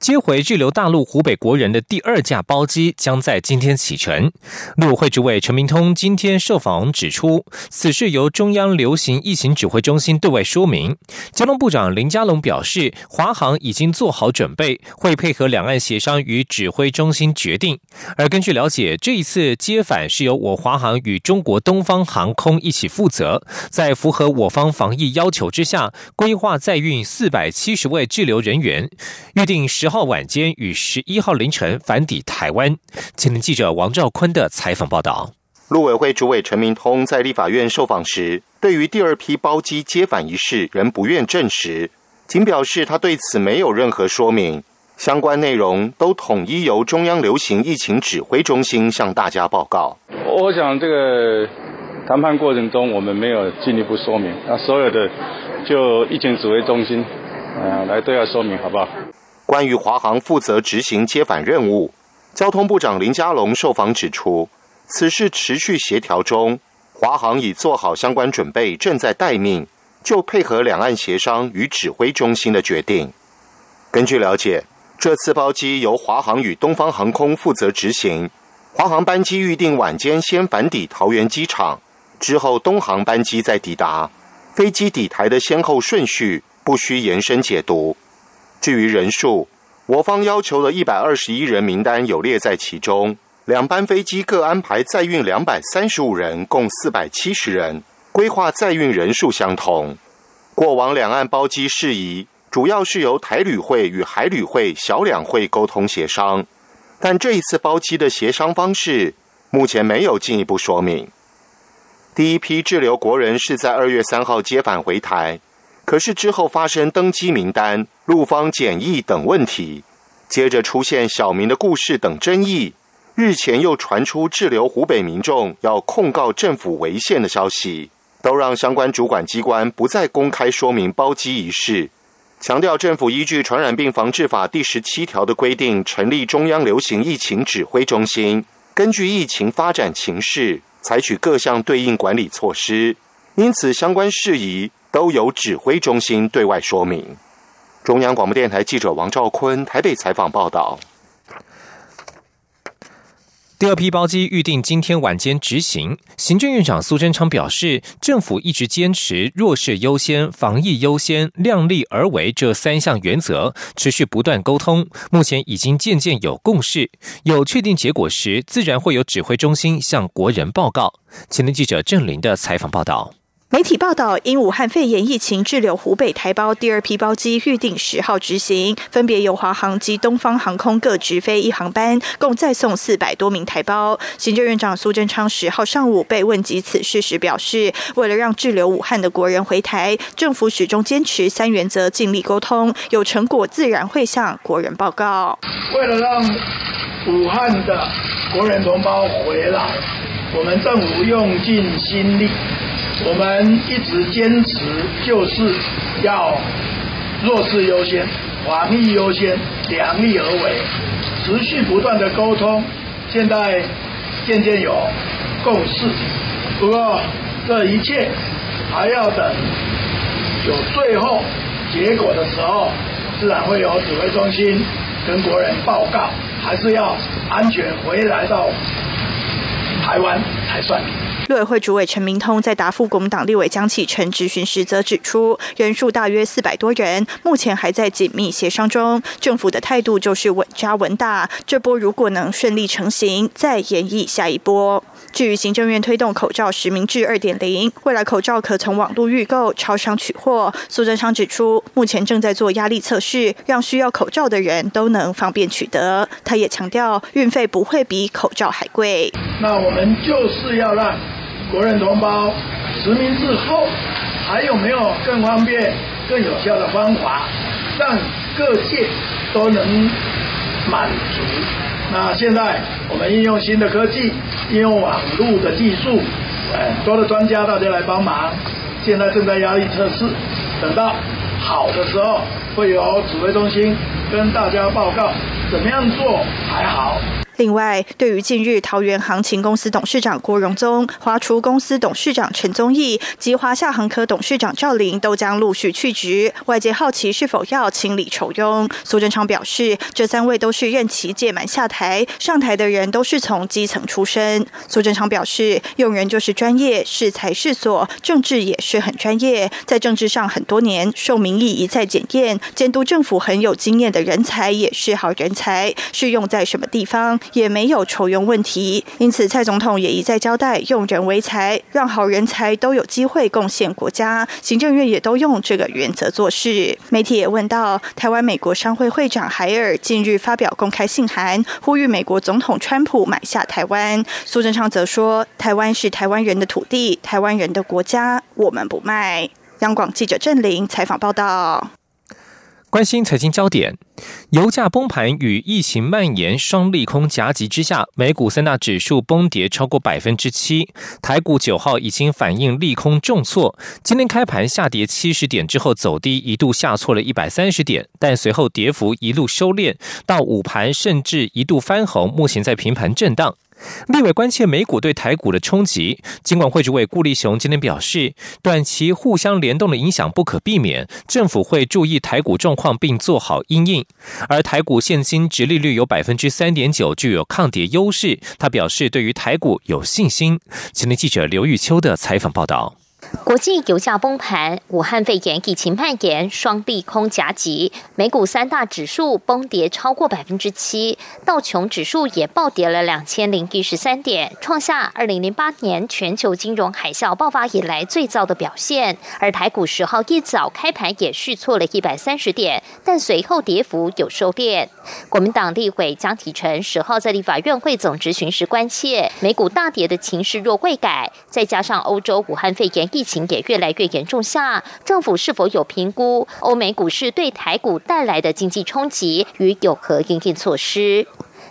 接回滞留大陆湖北国人的第二架包机将在今天启程。陆会主委陈明通今天受访指出，此事由中央流行疫情指挥中心对外说明。交通部长林佳龙表示，华航已经做好准备，会配合两岸协商与指挥中心决定。而根据了解，这一次接返是由我华航与中国东方航空一起负责，在符合我方防疫要求之下，规划载运四百七十位滞留人员，预定。十号晚间与十一号凌晨返抵台湾。今天记者王兆坤的采访报道。陆委会主委陈明通在立法院受访时，对于第二批包机接返一事仍不愿证实，仅表示他对此没有任何说明，相关内容都统一由中央流行疫情指挥中心向大家报告。我想这个谈判过程中我们没有进一步说明，那所有的就疫情指挥中心呃来对外说明，好不好？关于华航负责执行接返任务，交通部长林佳龙受访指出，此事持续协调中，华航已做好相关准备，正在待命，就配合两岸协商与指挥中心的决定。根据了解，这次包机由华航与东方航空负责执行，华航班机预定晚间先返抵桃园机场，之后东航班机再抵达，飞机抵台的先后顺序不需延伸解读。至于人数，我方要求的一百二十一人名单有列在其中。两班飞机各安排载运两百三十五人，共四百七十人，规划载运人数相同。过往两岸包机事宜，主要是由台旅会与海旅会小两会沟通协商，但这一次包机的协商方式，目前没有进一步说明。第一批滞留国人是在二月三号接返回台。可是之后发生登机名单、陆方检疫等问题，接着出现小明的故事等争议。日前又传出滞留湖北民众要控告政府违宪的消息，都让相关主管机关不再公开说明包机一事，强调政府依据《传染病防治法》第十七条的规定，成立中央流行疫情指挥中心，根据疫情发展情势，采取各项对应管理措施。因此，相关事宜。都由指挥中心对外说明。中央广播电台记者王兆坤台北采访报道。第二批包机预定今天晚间执行。行政院长苏贞昌表示，政府一直坚持弱势优先、防疫优先、量力而为这三项原则，持续不断沟通，目前已经渐渐有共识。有确定结果时，自然会有指挥中心向国人报告。前天记者郑林的采访报道。媒体报道，因武汉肺炎疫情滞留湖北台胞第二批包机预定十号执行，分别由华航及东方航空各直飞一航班，共再送四百多名台胞。行政院长苏贞昌十号上午被问及此事时表示，为了让滞留武汉的国人回台，政府始终坚持三原则，尽力沟通，有成果自然会向国人报告。为了让武汉的国人同胞回来，我们政府用尽心力。我们一直坚持，就是要弱势优先、防疫优先、量力而为，持续不断的沟通，现在渐渐有共识。不过这一切还要等有最后结果的时候，自然会有指挥中心跟国人报告，还是要安全回来到台湾才算。陆委会主委陈明通在答复国民党立委江启臣质询时，则指出，人数大约四百多人，目前还在紧密协商中。政府的态度就是稳扎稳打，这波如果能顺利成型，再演绎下一波。至于行政院推动口罩实名制二点零，未来口罩可从网络预购、超商取货。苏贞昌指出，目前正在做压力测试，让需要口罩的人都能方便取得。他也强调，运费不会比口罩还贵。那我们就是要让。国人同胞实名制后，还有没有更方便、更有效的方法，让各界都能满足？那现在我们应用新的科技，应用网络的技术，哎，多的专家大家来帮忙，现在正在压力测试，等到好的时候，会由指挥中心跟大家报告怎么样做才好。另外，对于近日桃园航勤公司董事长郭荣宗、华厨公司董事长陈宗义及华夏航科董事长赵林都将陆续去职，外界好奇是否要清理仇庸。苏贞昌表示，这三位都是任期届满下台，上台的人都是从基层出身。苏贞昌表示，用人就是专业，是才是所，政治也是很专业，在政治上很多年，受民意一再检验，监督政府很有经验的人才也是好人才，是用在什么地方？也没有筹用问题，因此蔡总统也一再交代用人为才，让好人才都有机会贡献国家。行政院也都用这个原则做事。媒体也问到，台湾美国商会会长海尔近日发表公开信函，呼吁美国总统川普买下台湾。苏贞昌则说，台湾是台湾人的土地，台湾人的国家，我们不卖。央广记者郑玲采访报道。关心财经焦点，油价崩盘与疫情蔓延双利空夹击之下，美股三大指数崩跌超过百分之七。台股九号已经反映利空重挫，今天开盘下跌七十点之后走低，一度下挫了一百三十点，但随后跌幅一路收敛，到午盘甚至一度翻红，目前在平盘震荡。立委关切美股对台股的冲击，尽管会主委顾立雄今天表示，短期互相联动的影响不可避免，政府会注意台股状况并做好应应。而台股现金值利率有百分之三点九，具有抗跌优势。他表示对于台股有信心。今天记者刘玉秋的采访报道。国际油价崩盘，武汉肺炎疫情蔓延，双利空夹击，美股三大指数崩跌超过百分之七，道琼指数也暴跌了两千零一十三点，创下二零零八年全球金融海啸爆发以来最糟的表现。而台股十号一早开盘也续挫了一百三十点，但随后跌幅有收敛。国民党立委江启臣十号在立法院会总执行时关切，美股大跌的情势若未改，再加上欧洲武汉肺炎。疫疫情也越来越严重下，政府是否有评估欧美股市对台股带来的经济冲击与有何应对措施？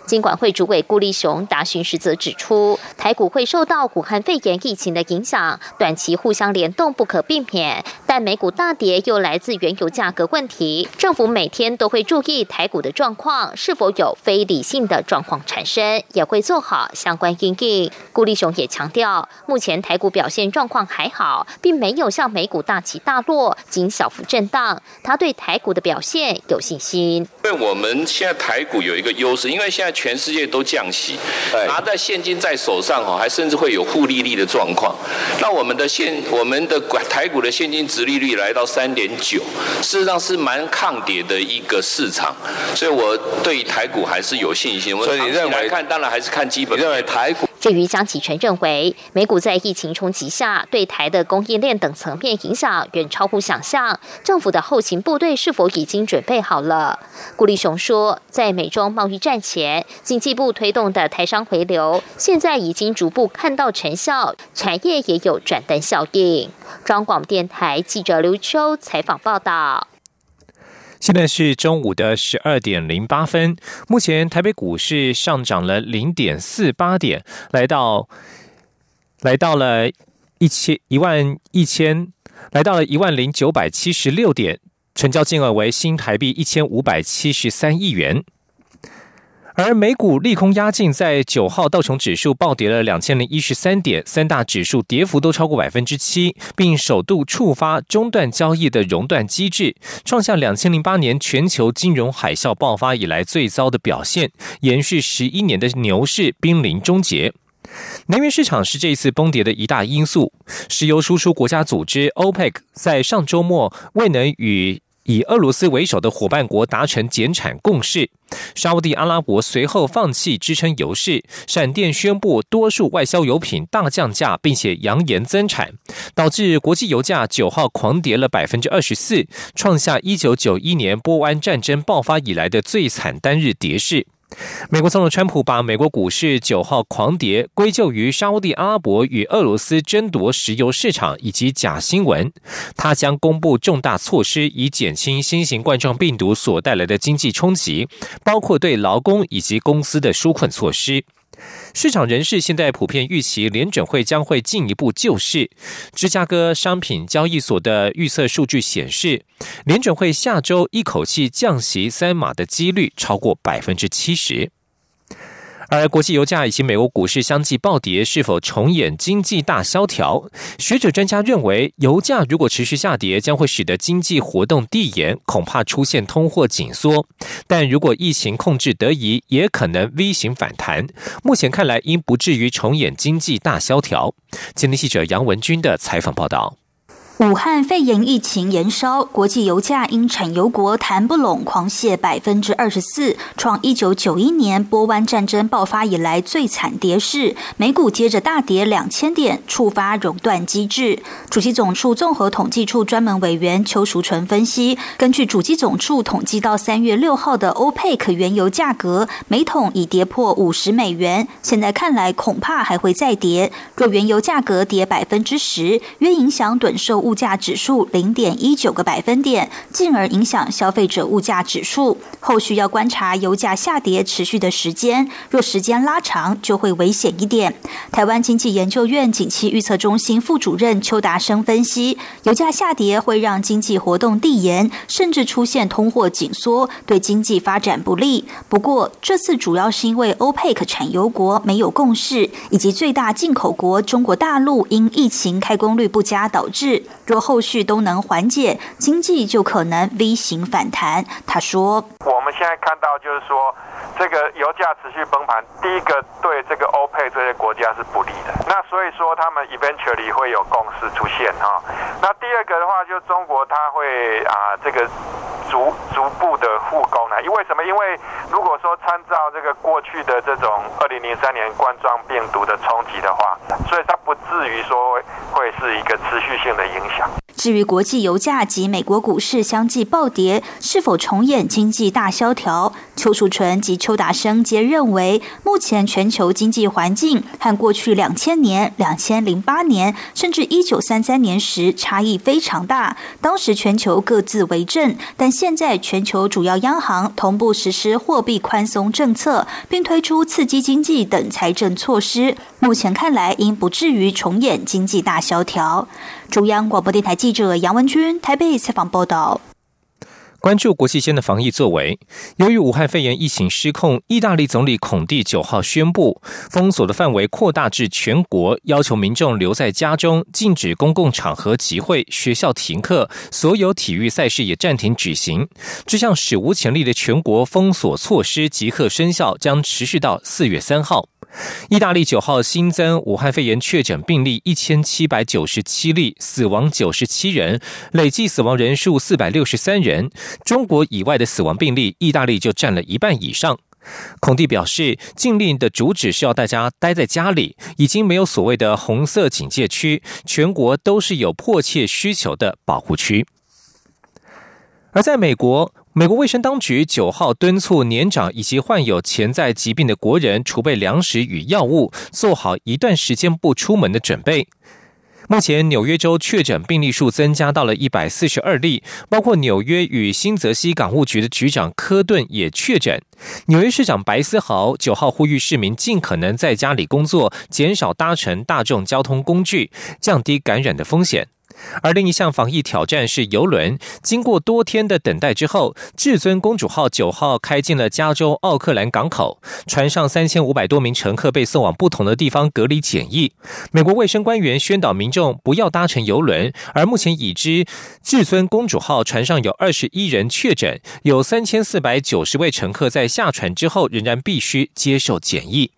金管会主委顾立雄答询时则指出，台股会受到武汉肺炎疫情的影响，短期互相联动不可避免。但美股大跌又来自原油价格问题，政府每天都会注意台股的状况是否有非理性的状况产生，也会做好相关应应。顾立雄也强调，目前台股表现状况还好，并没有像美股大起大落，仅小幅震荡。他对台股的表现有信心，因为我们现在台股有一个优势，因为现在。全世界都降息，拿在现金在手上哦，还甚至会有负利率的状况。那我们的现我们的台股的现金值利率来到三点九，事实上是蛮抗跌的一个市场，所以我对台股还是有信心。所以你认为看，当然还是看基本。认为台股。至于江启臣认为，美股在疫情冲击下对台的供应链等层面影响远超乎想象，政府的后勤部队是否已经准备好了？顾立雄说，在美中贸易战前，经济部推动的台商回流，现在已经逐步看到成效，产业也有转单效应。中广电台记者刘秋采访报道。现在是中午的十二点零八分。目前台北股市上涨了零点四八点，来到来到了一千一万一千，来到了一万零九百七十六点，成交金额为新台币一千五百七十三亿元。而美股利空压境，在九号道琼指数暴跌了两千零一十三点，三大指数跌幅都超过百分之七，并首度触发中断交易的熔断机制，创下两千零八年全球金融海啸爆发以来最糟的表现，延续十一年的牛市濒临终结。能源市场是这一次崩跌的一大因素，石油输出国家组织 OPEC 在上周末未能与以俄罗斯为首的伙伴国达成减产共识，沙地阿拉伯随后放弃支撑油市，闪电宣布多数外销油品大降价，并且扬言增产，导致国际油价九号狂跌了百分之二十四，创下一九九一年波湾战争爆发以来的最惨单日跌势。美国总统川普把美国股市九号狂跌归咎于沙地阿拉伯与俄罗斯争夺石油市场以及假新闻。他将公布重大措施以减轻新型冠状病毒所带来的经济冲击，包括对劳工以及公司的纾困措施。市场人士现在普遍预期联准会将会进一步救市。芝加哥商品交易所的预测数据显示，联准会下周一口气降息三码的几率超过百分之七十。而国际油价以及美国股市相继暴跌，是否重演经济大萧条？学者专家认为，油价如果持续下跌，将会使得经济活动递延，恐怕出现通货紧缩。但如果疫情控制得宜，也可能 V 型反弹。目前看来，应不至于重演经济大萧条。今天记者杨文军的采访报道。武汉肺炎疫情延烧，国际油价因产油国谈不拢，狂泻百分之二十四，创一九九一年波湾战争爆发以来最惨跌势。美股接着大跌两千点，触发熔断机制。主机总处综合统计处专门委员邱淑纯分析，根据主机总处统计，到三月六号的欧佩克原油价格每桶已跌破五十美元，现在看来恐怕还会再跌。若原油价格跌百分之十，约影响短售。物价指数零点一九个百分点，进而影响消费者物价指数。后续要观察油价下跌持续的时间，若时间拉长，就会危险一点。台湾经济研究院景气预测中心副主任邱达生分析，油价下跌会让经济活动递延，甚至出现通货紧缩，对经济发展不利。不过，这次主要是因为欧佩克产油国没有共识，以及最大进口国中国大陆因疫情开工率不佳导致。若后续都能缓解，经济就可能 V 型反弹。他说：“我们现在看到就是说，这个油价持续崩盘，第一个对这个欧佩这些国家是不利的。那所以说，他们 eventually 会有共识出现哈。那第二个的话，就中国它会啊这个逐逐步的复工呢？因为什么？因为如果说参照这个过去的这种二零零三年冠状病毒的冲击的话，所以它不至于说会是一个持续性的影响。”至于国际油价及美国股市相继暴跌，是否重演经济大萧条？邱楚纯及邱达生皆认为，目前全球经济环境和过去两千年、两千零八年，甚至一九三三年时差异非常大。当时全球各自为政，但现在全球主要央行同步实施货币宽松政策，并推出刺激经济等财政措施。目前看来，应不至于重演经济大萧条。中央广播电台记者杨文君台北采访报道。关注国际间的防疫作为，由于武汉肺炎疫情失控，意大利总理孔蒂九号宣布封锁的范围扩大至全国，要求民众留在家中，禁止公共场合集会，学校停课，所有体育赛事也暂停举行。这项史无前例的全国封锁措施即刻生效，将持续到四月三号。意大利九号新增武汉肺炎确诊病例一千七百九十七例，死亡九十七人，累计死亡人数四百六十三人。中国以外的死亡病例，意大利就占了一半以上。孔蒂表示，禁令的主旨是要大家待在家里，已经没有所谓的红色警戒区，全国都是有迫切需求的保护区。而在美国。美国卫生当局九号敦促年长以及患有潜在疾病的国人储备粮食与药物，做好一段时间不出门的准备。目前，纽约州确诊病例数增加到了一百四十二例，包括纽约与新泽西港务局的局长科顿也确诊。纽约市长白思豪九号呼吁市民尽可能在家里工作，减少搭乘大众交通工具，降低感染的风险。而另一项防疫挑战是游轮。经过多天的等待之后，至尊公主号九号开进了加州奥克兰港口，船上三千五百多名乘客被送往不同的地方隔离检疫。美国卫生官员宣导民众不要搭乘游轮。而目前已知，至尊公主号船上有二十一人确诊，有三千四百九十位乘客在下船之后仍然必须接受检疫。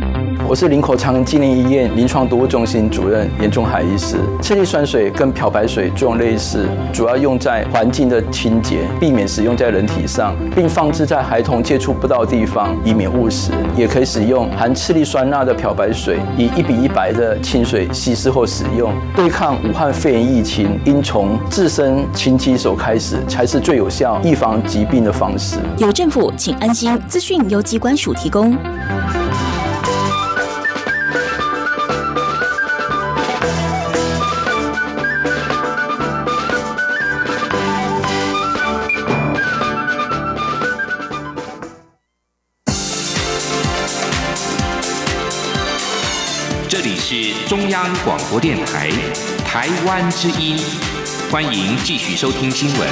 我是林口长纪念医院临床毒物中心主任严仲海医师。次氯酸水跟漂白水作用类似，主要用在环境的清洁，避免使用在人体上，并放置在孩童接触不到的地方，以免误食。也可以使用含次氯酸钠的漂白水，以一比一百的清水稀释后使用。对抗武汉肺炎疫情，应从自身清洗手开始，才是最有效预防疾病的方式。有政府，请安心。资讯由机关署提供。中央广播电台台湾之音，欢迎继续收听新闻。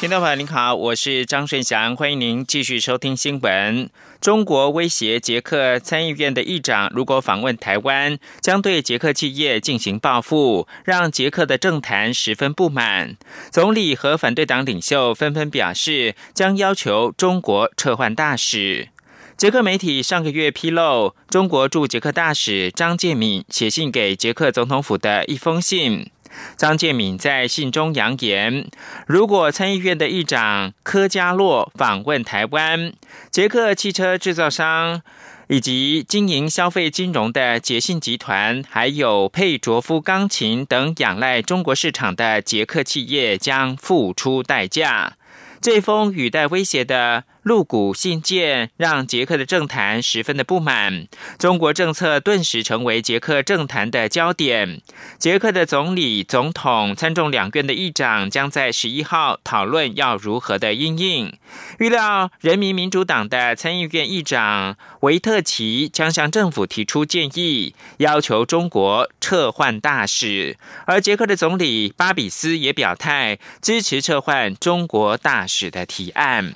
听众朋友您好，我是张顺祥，欢迎您继续收听新闻。中国威胁捷克参议院的议长，如果访问台湾，将对捷克企业进行报复，让捷克的政坛十分不满。总理和反对党领袖纷纷表示，将要求中国撤换大使。捷克媒体上个月披露，中国驻捷克大使张建敏写信给捷克总统府的一封信。张建敏在信中扬言，如果参议院的议长科加洛访问台湾，捷克汽车制造商以及经营消费金融的捷信集团，还有佩卓夫钢琴等仰赖中国市场的捷克企业，将付出代价。这封语带威胁的。露骨信件让捷克的政坛十分的不满，中国政策顿时成为捷克政坛的焦点。捷克的总理、总统、参众两院的议长将在十一号讨论要如何的应应。预料人民民主党的参议院议长维特奇将向政府提出建议，要求中国撤换大使。而捷克的总理巴比斯也表态支持撤换中国大使的提案。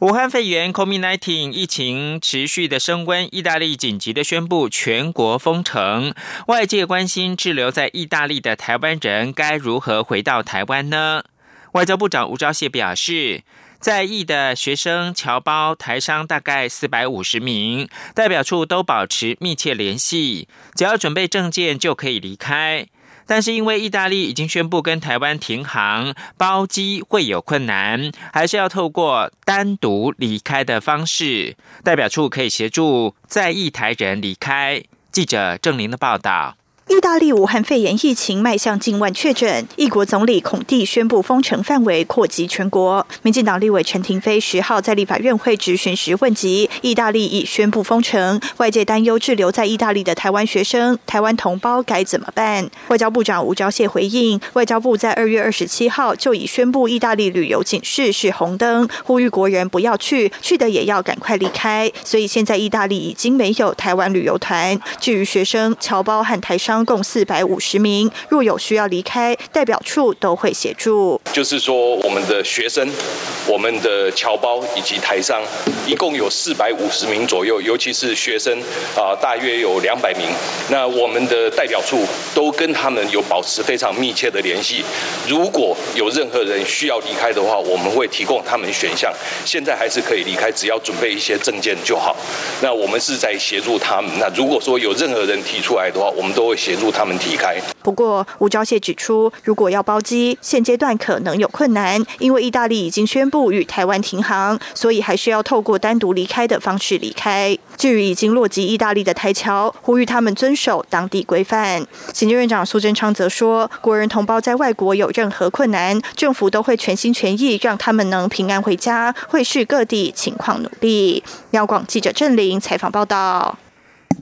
武汉肺炎 （COVID-19） 疫情持续的升温，意大利紧急的宣布全国封城。外界关心滞留在意大利的台湾人该如何回到台湾呢？外交部长吴钊燮表示，在意的学生侨胞台商大概四百五十名，代表处都保持密切联系，只要准备证件就可以离开。但是因为意大利已经宣布跟台湾停航，包机会有困难，还是要透过单独离开的方式，代表处可以协助在意台人离开。记者郑玲的报道。意大利武汉肺炎疫情迈向近万确诊，一国总理孔蒂宣布封城范围扩及全国。民进党立委陈廷飞十号在立法院会质询时问及，意大利已宣布封城，外界担忧滞留在意大利的台湾学生、台湾同胞该怎么办？外交部长吴钊燮回应，外交部在二月二十七号就已宣布意大利旅游警示是红灯，呼吁国人不要去，去的也要赶快离开。所以现在意大利已经没有台湾旅游团。至于学生、侨胞和台商。共四百五十名，若有需要离开，代表处都会协助。就是说，我们的学生、我们的侨胞以及台商，一共有四百五十名左右，尤其是学生啊，大约有两百名。那我们的代表处都跟他们有保持非常密切的联系。如果有任何人需要离开的话，我们会提供他们选项。现在还是可以离开，只要准备一些证件就好。那我们是在协助他们。那如果说有任何人提出来的话，我们都会。协助他们离开。不过，吴钊燮指出，如果要包机，现阶段可能有困难，因为意大利已经宣布与台湾停航，所以还是要透过单独离开的方式离开。至于已经落籍意大利的台侨，呼吁他们遵守当地规范。行政院长苏贞昌则说，国人同胞在外国有任何困难，政府都会全心全意让他们能平安回家，会视各地情况努力。央广记者郑玲采访报道。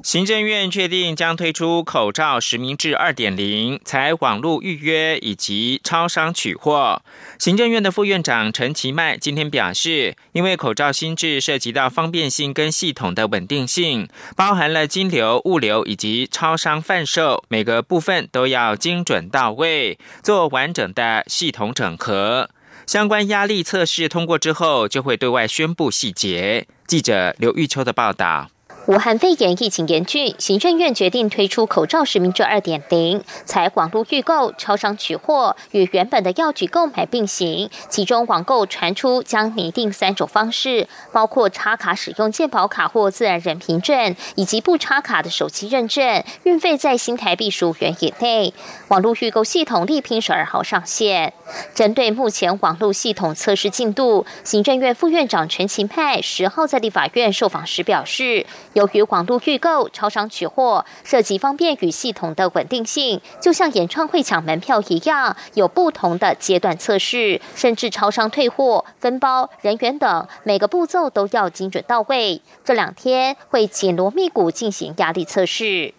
行政院确定将推出口罩实名制二点零，采网络预约以及超商取货。行政院的副院长陈其迈今天表示，因为口罩新制涉及到方便性跟系统的稳定性，包含了金流、物流以及超商贩售，每个部分都要精准到位，做完整的系统整合。相关压力测试通过之后，就会对外宣布细节。记者刘玉秋的报道。武汉肺炎疫情严峻，行政院决定推出口罩实名制二点零，采网络预购、超商取货与原本的药局购买并行。其中网购传出将拟定三种方式，包括插卡使用健保卡或自然人凭证，以及不插卡的手机认证，运费在新台币十五元以内。网络预购系统力拼十二号上线。针对目前网络系统测试进度，行政院副院长陈勤派十号在立法院受访时表示。由于网络预购、超商取货涉及方便与系统的稳定性，就像演唱会抢门票一样，有不同的阶段测试，甚至超商退货、分包、人员等每个步骤都要精准到位。这两天会紧锣密鼓进行压力测试，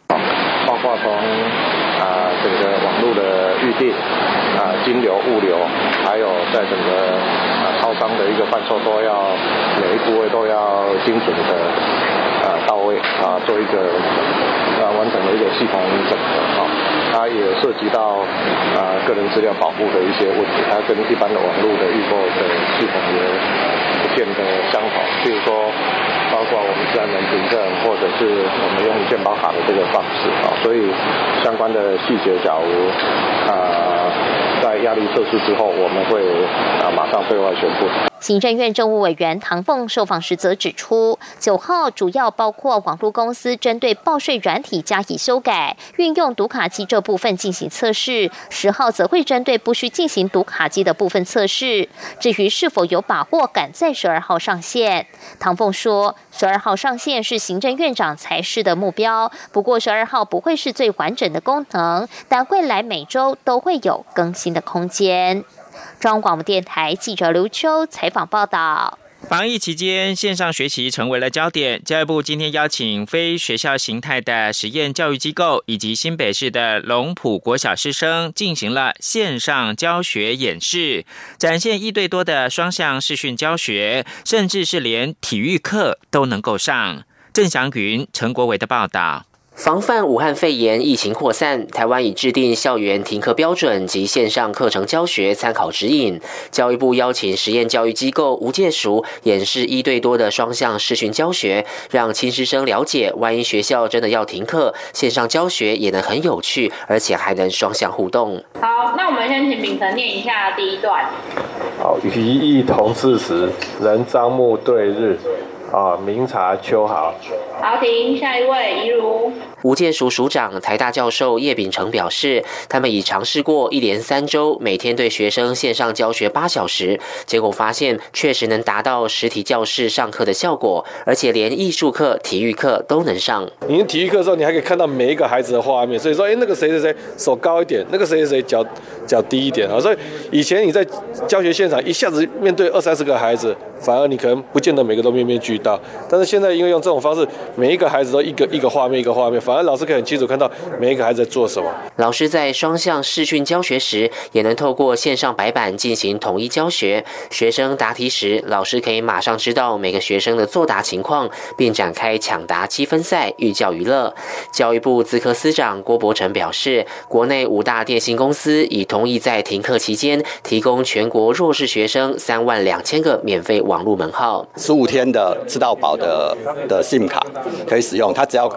包括从啊整个网络的预订啊金流、物流，还有在整个啊。超商的一个贩售都要每一部位都要精准的到位啊，做一个啊完整的一个系统整合啊。它也涉及到啊个人资料保护的一些问题，它跟一般的网络的预购的系统也不见得相同。比如说，包括我们自然人凭证，或者是我们用健保卡的这个方式啊，所以相关的细节，假如啊在压力测试之后，我们会啊马上对外宣布。行政院政务委员唐凤受访时则指出，九号主要包括网络公司针对报税软体加以修改，运用读卡机这部分进行测试；十号则会针对不需进行读卡机的部分测试。至于是否有把握赶在十二号上线，唐凤说，十二号上线是行政院长才是的目标。不过十二号不会是最完整的功能，但未来每周都会有更新的空间。中央广播电台记者刘秋采访报道：防疫期间，线上学习成为了焦点。教育部今天邀请非学校形态的实验教育机构以及新北市的龙埔国小师生进行了线上教学演示，展现一对多的双向视讯教学，甚至是连体育课都能够上。郑祥云、陈国伟的报道。防范武汉肺炎疫情扩散，台湾已制定校园停课标准及线上课程教学参考指引。教育部邀请实验教育机构无界塾演示一对多的双向视讯教学，让亲师生了解，万一学校真的要停课，线上教学也能很有趣，而且还能双向互动。好，那我们先请秉承念一下第一段。好，与异同事时，人张目对日。啊，明察秋毫。好，停，下一位，怡如。吴建署署长、台大教授叶秉成表示，他们已尝试过一连三周，每天对学生线上教学八小时，结果发现确实能达到实体教室上课的效果，而且连艺术课、体育课都能上。你体育课的时候，你还可以看到每一个孩子的画面，所以说，哎，那个谁谁谁手高一点，那个谁谁谁脚脚低一点啊。所以以前你在教学现场一下子面对二三十个孩子，反而你可能不见得每个都面面俱到。但是现在因为用这种方式，每一个孩子都一个一个画面一个画面，反而老师可以很清楚看到每一个孩子在做什么。老师在双向视讯教学时，也能透过线上白板进行统一教学。学生答题时，老师可以马上知道每个学生的作答情况，并展开抢答积分赛，寓教于乐。教育部资科司长郭伯成表示，国内五大电信公司已同意在停课期间提供全国弱势学生三万两千个免费网络门号，十五天的吃到饱的的 SIM 卡可以使用，它只要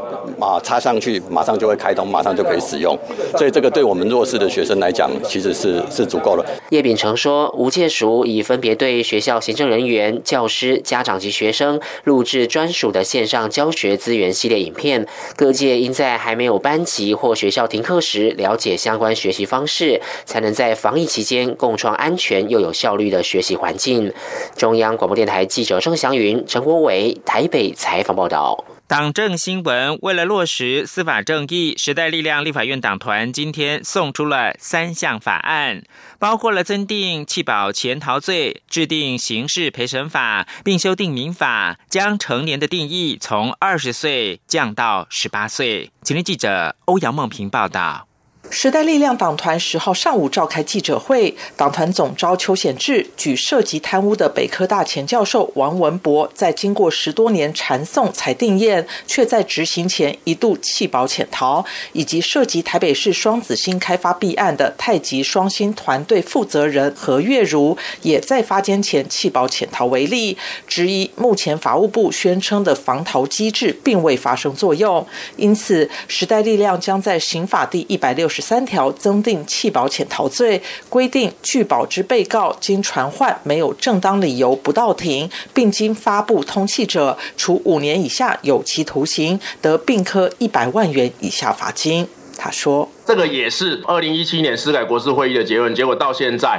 啊插上去，马上就会开通，马上就可以使用。所以这个对我们弱势的学生来讲，其实是是足够了。叶秉成说，吴界署已分别对学校行政人员、教师、家长及学生录制专属的线上教学资源系列影片。各界应在还没有班级或学校停课时，了解相关学习方式，才能在防疫期间共创安全又有效率的学习环境。中央广播电台记者郑祥云、陈国伟台北采访报道。党政新闻为了落实司法正义，时代力量立法院党团今天送出了三项法案，包括了增订弃保潜逃罪、制定刑事陪审法，并修订民法，将成年的定义从二十岁降到十八岁。请听记者欧阳梦平报道。时代力量党团十号上午召开记者会，党团总召邱显志举涉及贪污的北科大前教授王文博，在经过十多年缠讼才定验，却在执行前一度弃保潜逃，以及涉及台北市双子星开发弊案的太极双星团队负责人何月如，也在发监前弃保潜逃为例，质疑目前法务部宣称的防逃机制并未发生作用，因此时代力量将在刑法第一百六十。三条增订弃保潜逃罪，规定拒保之被告经传唤没有正当理由不到庭，并经发布通气者，处五年以下有期徒刑，得并科一百万元以下罚金。他说：“这个也是二零一七年司改国事会议的结论，结果到现在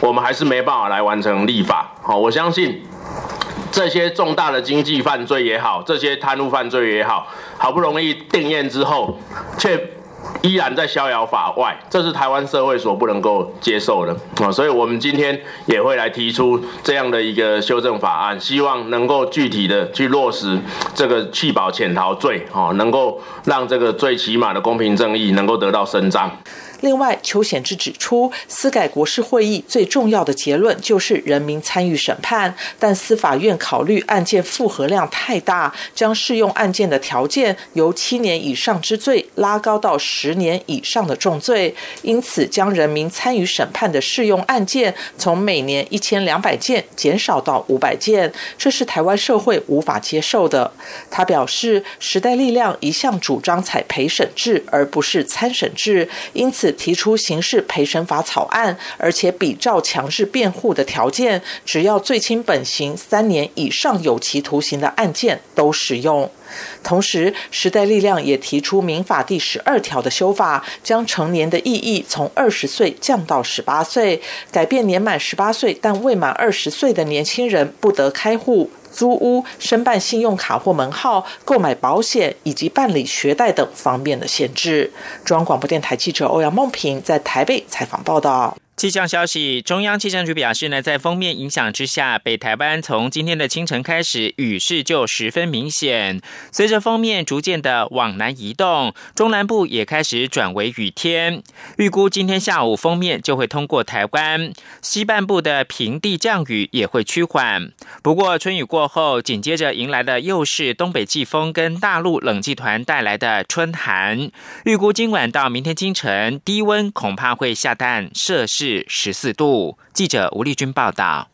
我们还是没办法来完成立法。好，我相信这些重大的经济犯罪也好，这些贪污犯罪也好，好不容易定验之后，却。”依然在逍遥法外，这是台湾社会所不能够接受的啊！所以，我们今天也会来提出这样的一个修正法案，希望能够具体的去落实这个弃保潜逃罪，啊，能够让这个最起码的公平正义能够得到伸张。另外，邱显志指出，司改国事会议最重要的结论就是人民参与审判，但司法院考虑案件负荷量太大，将适用案件的条件由七年以上之罪拉高到十年以上的重罪，因此将人民参与审判的适用案件从每年一千两百件减少到五百件，这是台湾社会无法接受的。他表示，时代力量一向主张采陪审制而不是参审制，因此提出刑事陪审法草案，而且比照强制辩护的条件，只要最轻本刑三年以上有期徒刑的案件都适用。同时，时代力量也提出民法第十二条的修法，将成年的意义从二十岁降到十八岁，改变年满十八岁但未满二十岁的年轻人不得开户。租屋、申办信用卡或门号、购买保险以及办理学贷等方面的限制。中央广播电台记者欧阳梦平在台北采访报道。气象消息，中央气象局表示呢，在封面影响之下，北台湾从今天的清晨开始雨势就十分明显。随着封面逐渐的往南移动，中南部也开始转为雨天。预估今天下午封面就会通过台湾西半部的平地降雨也会趋缓。不过春雨过后，紧接着迎来的又是东北季风跟大陆冷气团带来的春寒。预估今晚到明天清晨，低温恐怕会下探摄氏。至十四度。记者吴丽君报道。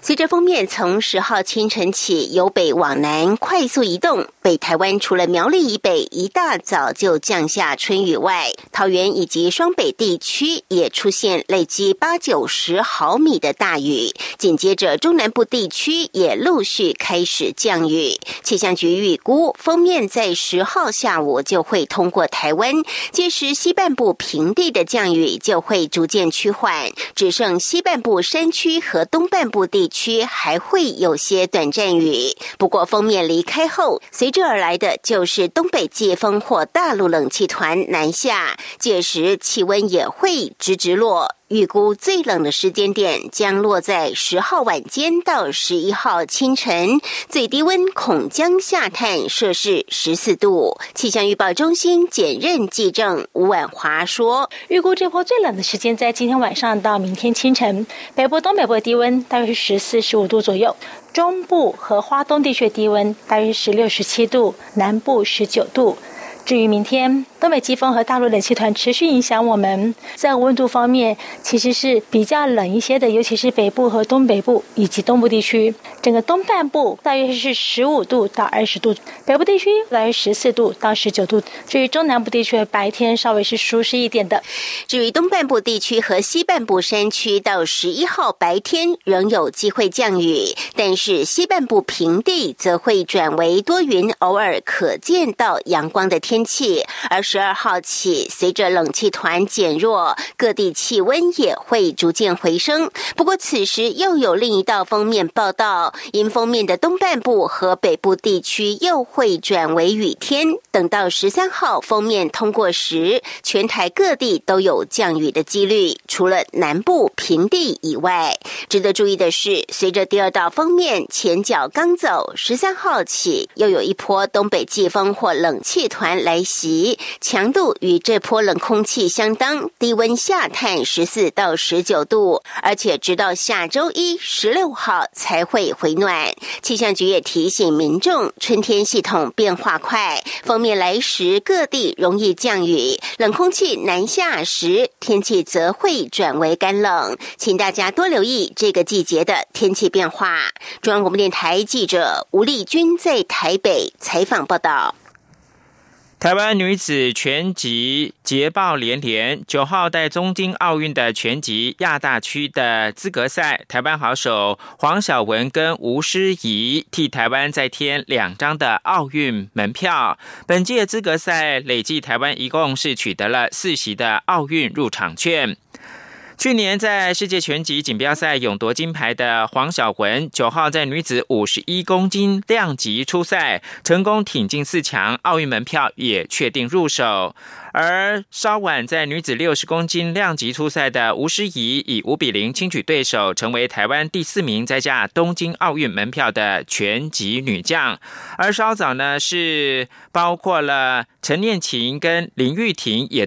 随着封面从十号清晨起由北往南快速移动，北台湾除了苗栗以北一大早就降下春雨外，桃园以及双北地区也出现累积八九十毫米的大雨。紧接着中南部地区也陆续开始降雨。气象局预估，封面在十号下午就会通过台湾，届时。西半部平地的降雨就会逐渐趋缓，只剩西半部山区和东半。部地区还会有些短暂雨，不过封面离开后，随之而来的就是东北季风或大陆冷气团南下，届时气温也会直直落。预估最冷的时间点将落在十号晚间到十一号清晨，最低温恐将下探摄氏十四度。气象预报中心简任记正吴婉华说：“预估这波最冷的时间在今天晚上到明天清晨，北部、东北部的低温大约是十四、十五度左右，中部和华东地区低温大约十六、十七度，南部十九度。至于明天。”东北季风和大陆冷气团持续影响我们，在温度方面其实是比较冷一些的，尤其是北部和东北部以及东部地区。整个东半部大约是十五度到二十度，北部地区大约十四度到十九度。至于中南部地区，白天稍微是舒适一点的。至于东半部地区和西半部山区，到十一号白天仍有机会降雨，但是西半部平地则会转为多云，偶尔可见到阳光的天天气，而。十二号起，随着冷气团减弱，各地气温也会逐渐回升。不过，此时又有另一道封面报道，因封面的东半部和北部地区又会转为雨天。等到十三号封面通过时，全台各地都有降雨的几率，除了南部平地以外。值得注意的是，随着第二道封面前脚刚走，十三号起又有一波东北季风或冷气团来袭。强度与这波冷空气相当，低温下探十四到十九度，而且直到下周一十六号才会回暖。气象局也提醒民众，春天系统变化快，封面来时各地容易降雨，冷空气南下时天气则会转为干冷，请大家多留意这个季节的天气变化。中央广播电台记者吴丽君在台北采访报道。台湾女子拳击捷报连连，九号在东京奥运的拳击亚大区的资格赛，台湾好手黄晓雯跟吴诗怡替台湾再添两张的奥运门票。本届资格赛累计台湾一共是取得了四席的奥运入场券。去年在世界拳击锦标赛勇夺金牌的黄晓雯，九号在女子五十一公斤量级初赛成功挺进四强，奥运门票也确定入手。而稍晚在女子六十公斤量级初赛的吴诗怡以五比零轻取对手，成为台湾第四名摘下东京奥运门票的拳击女将。而稍早呢，是包括了陈念琴跟林玉婷也